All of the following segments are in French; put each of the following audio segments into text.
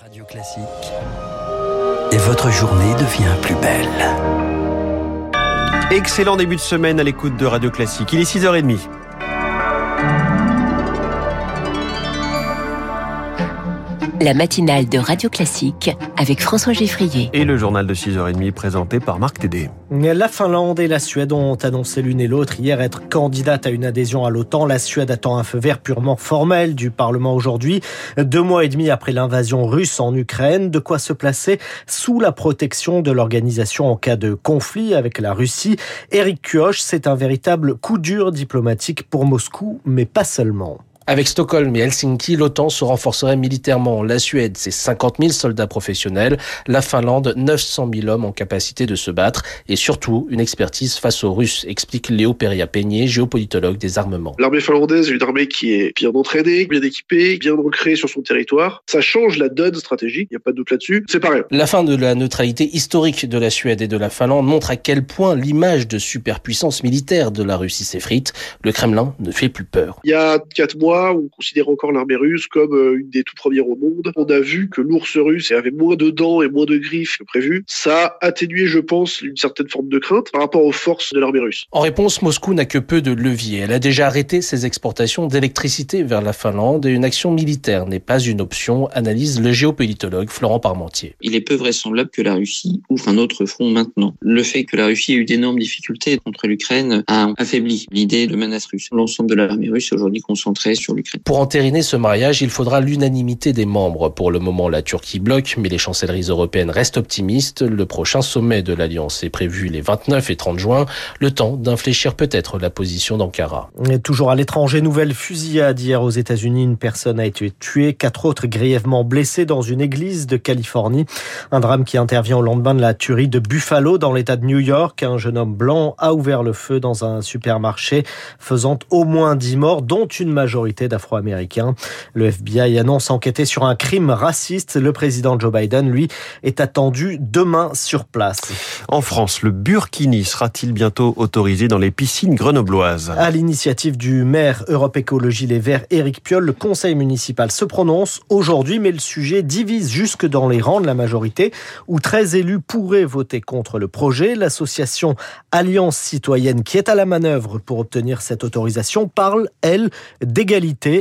Radio Classique. Et votre journée devient plus belle. Excellent début de semaine à l'écoute de Radio Classique. Il est 6h30. La matinale de Radio Classique avec François Geffrier. Et le journal de 6h30 présenté par Marc Tédé. La Finlande et la Suède ont annoncé l'une et l'autre hier être candidates à une adhésion à l'OTAN. La Suède attend un feu vert purement formel du Parlement aujourd'hui, deux mois et demi après l'invasion russe en Ukraine. De quoi se placer sous la protection de l'organisation en cas de conflit avec la Russie. Eric Kioch, c'est un véritable coup dur diplomatique pour Moscou, mais pas seulement. Avec Stockholm et Helsinki, l'OTAN se renforcerait militairement. La Suède, c'est 50 000 soldats professionnels. La Finlande, 900 000 hommes en capacité de se battre. Et surtout, une expertise face aux Russes, explique Léo Peria-Peigné, géopolitologue des armements. L'armée finlandaise est une armée qui est bien entraînée, bien équipée, bien ancrée sur son territoire. Ça change la donne stratégique, il n'y a pas de doute là-dessus. C'est pareil. La fin de la neutralité historique de la Suède et de la Finlande montre à quel point l'image de superpuissance militaire de la Russie s'effrite. Le Kremlin ne fait plus peur. Il y a quatre mois, on considère encore l'armée russe comme euh, une des tout premières au monde. On a vu que l'ours russe avait moins de dents et moins de griffes que prévu. Ça a atténué, je pense, une certaine forme de crainte par rapport aux forces de l'armée russe. En réponse, Moscou n'a que peu de leviers. Elle a déjà arrêté ses exportations d'électricité vers la Finlande et une action militaire n'est pas une option, analyse le géopolitologue Florent Parmentier. Il est peu vraisemblable que la Russie ouvre un autre front maintenant. Le fait que la Russie ait eu d'énormes difficultés contre l'Ukraine a affaibli l'idée de menace russe. L'ensemble de l'armée russe est aujourd'hui concentrée sur pour entériner ce mariage, il faudra l'unanimité des membres. Pour le moment, la Turquie bloque, mais les chancelleries européennes restent optimistes. Le prochain sommet de l'Alliance est prévu les 29 et 30 juin, le temps d'infléchir peut-être la position d'Ankara. Toujours à l'étranger, nouvelle fusillade hier aux États-Unis. Une personne a été tuée, quatre autres grièvement blessés dans une église de Californie. Un drame qui intervient au lendemain de la tuerie de Buffalo dans l'État de New York. Un jeune homme blanc a ouvert le feu dans un supermarché, faisant au moins 10 morts, dont une majorité d'Afro-Américains. Le FBI annonce enquêter sur un crime raciste. Le président Joe Biden, lui, est attendu demain sur place. En France, le burkini sera-t-il bientôt autorisé dans les piscines grenobloises? À l'initiative du maire Europe Écologie Les Verts, Éric Piolle, le conseil municipal se prononce aujourd'hui, mais le sujet divise jusque dans les rangs de la majorité, où 13 élus pourraient voter contre le projet. L'association Alliance citoyenne, qui est à la manœuvre pour obtenir cette autorisation, parle, elle, d'égalité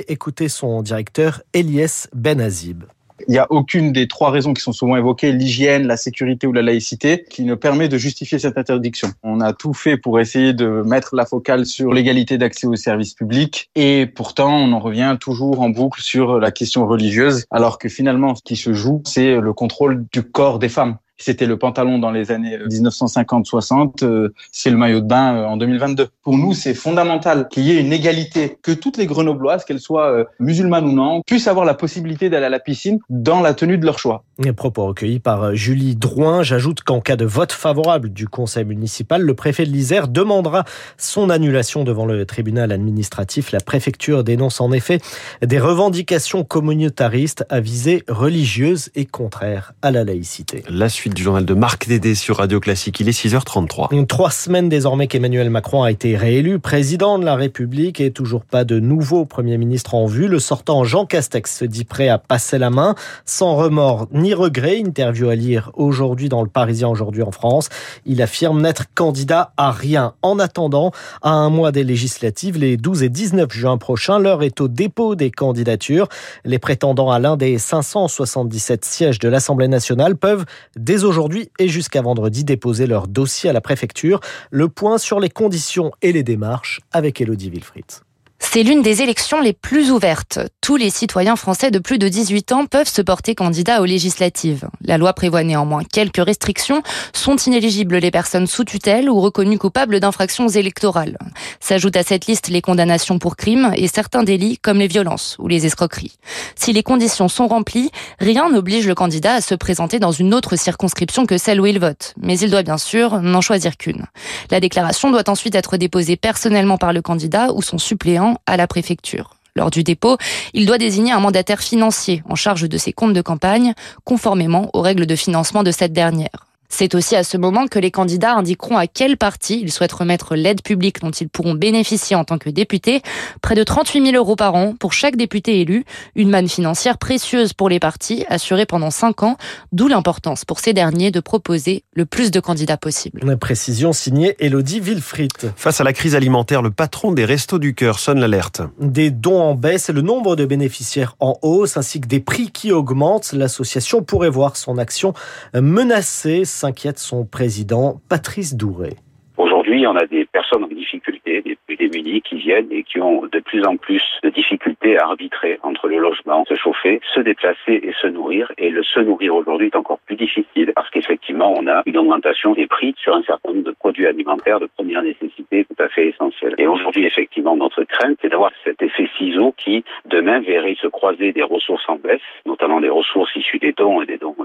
Écoutez son directeur Elias Benazib. Il n'y a aucune des trois raisons qui sont souvent évoquées, l'hygiène, la sécurité ou la laïcité, qui ne permet de justifier cette interdiction. On a tout fait pour essayer de mettre la focale sur l'égalité d'accès aux services publics et pourtant on en revient toujours en boucle sur la question religieuse, alors que finalement ce qui se joue, c'est le contrôle du corps des femmes. C'était le pantalon dans les années 1950-60, euh, c'est le maillot de bain euh, en 2022. Pour nous, c'est fondamental qu'il y ait une égalité, que toutes les grenobloises, qu'elles soient euh, musulmanes ou non, puissent avoir la possibilité d'aller à la piscine dans la tenue de leur choix. Les propos recueillis par Julie Drouin. J'ajoute qu'en cas de vote favorable du conseil municipal, le préfet de l'Isère demandera son annulation devant le tribunal administratif. La préfecture dénonce en effet des revendications communautaristes à visée religieuse et contraire à la laïcité. La suite du journal de Marc Dédé sur Radio Classique. Il est 6h33. Trois semaines désormais qu'Emmanuel Macron a été réélu président de la République et toujours pas de nouveau Premier ministre en vue. Le sortant Jean Castex se dit prêt à passer la main, sans remords ni regret. Interview à lire aujourd'hui dans le Parisien aujourd'hui en France. Il affirme n'être candidat à rien. En attendant, à un mois des législatives, les 12 et 19 juin prochains, l'heure est au dépôt des candidatures. Les prétendants à l'un des 577 sièges de l'Assemblée nationale peuvent dès aujourd'hui et jusqu'à vendredi déposer leur dossier à la préfecture. Le point sur les conditions et les démarches avec Elodie Wilfried. C'est l'une des élections les plus ouvertes. Tous les citoyens français de plus de 18 ans peuvent se porter candidat aux législatives. La loi prévoit néanmoins quelques restrictions. Sont inéligibles les personnes sous tutelle ou reconnues coupables d'infractions électorales. S'ajoutent à cette liste les condamnations pour crimes et certains délits comme les violences ou les escroqueries. Si les conditions sont remplies, rien n'oblige le candidat à se présenter dans une autre circonscription que celle où il vote. Mais il doit bien sûr n'en choisir qu'une. La déclaration doit ensuite être déposée personnellement par le candidat ou son suppléant à la préfecture. Lors du dépôt, il doit désigner un mandataire financier en charge de ses comptes de campagne, conformément aux règles de financement de cette dernière. C'est aussi à ce moment que les candidats indiqueront à quel parti ils souhaitent remettre l'aide publique dont ils pourront bénéficier en tant que députés. Près de 38 000 euros par an pour chaque député élu. Une manne financière précieuse pour les partis, assurée pendant 5 ans, d'où l'importance pour ces derniers de proposer le plus de candidats possible. Une précision signée Elodie Wilfried. Face à la crise alimentaire, le patron des Restos du Cœur sonne l'alerte. Des dons en baisse et le nombre de bénéficiaires en hausse, ainsi que des prix qui augmentent. L'association pourrait voir son action menacée, s'inquiète son président Patrice Douré. Aujourd'hui, on a des personnes en difficulté, des plus démunis qui viennent et qui ont de plus en plus de difficultés à arbitrer entre le logement, se chauffer, se déplacer et se nourrir. Et le se nourrir aujourd'hui est encore plus difficile parce qu'effectivement, on a une augmentation des prix sur un certain nombre de produits alimentaires de première nécessité tout à fait essentiels. Et aujourd'hui, effectivement, notre crainte, c'est d'avoir cet effet ciseau qui, demain, verrait se croiser des ressources en baisse, notamment des ressources issues des dons et des dons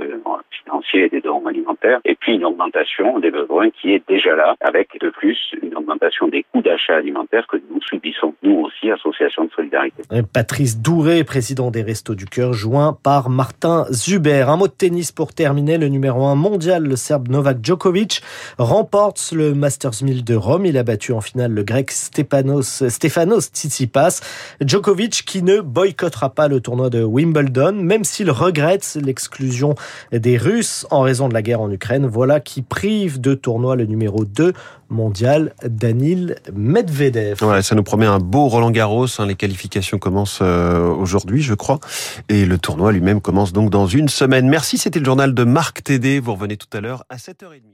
financiers et des dons alimentaires, et puis une augmentation des besoins qui est déjà là, avec de plus une augmentation des coûts d'achat alimentaires que nous subissons, nous aussi, Association de solidarité. Patrice Douré, président des Restos du Cœur, joint par Martin Zuber. Un mot de tennis pour terminer. Le numéro 1 mondial, le Serbe Novak Djokovic, remporte le Masters 1000 de Rome. Il a battu en finale le Grec Stefanos Tsitsipas. Djokovic qui ne boycottera pas le tournoi de Wimbledon, même s'il regrette l'exclusion des Russes en raison de la guerre en Ukraine. Voilà qui prive de tournoi le numéro 2 mondial, Danil Medvedev. Ça nous promet un beau Roland Garros. Hein. Les qualifications commencent euh, aujourd'hui, je crois. Et le tournoi lui-même commence donc dans une semaine. Merci, c'était le journal de Marc Tédé. Vous revenez tout à l'heure à 7h30.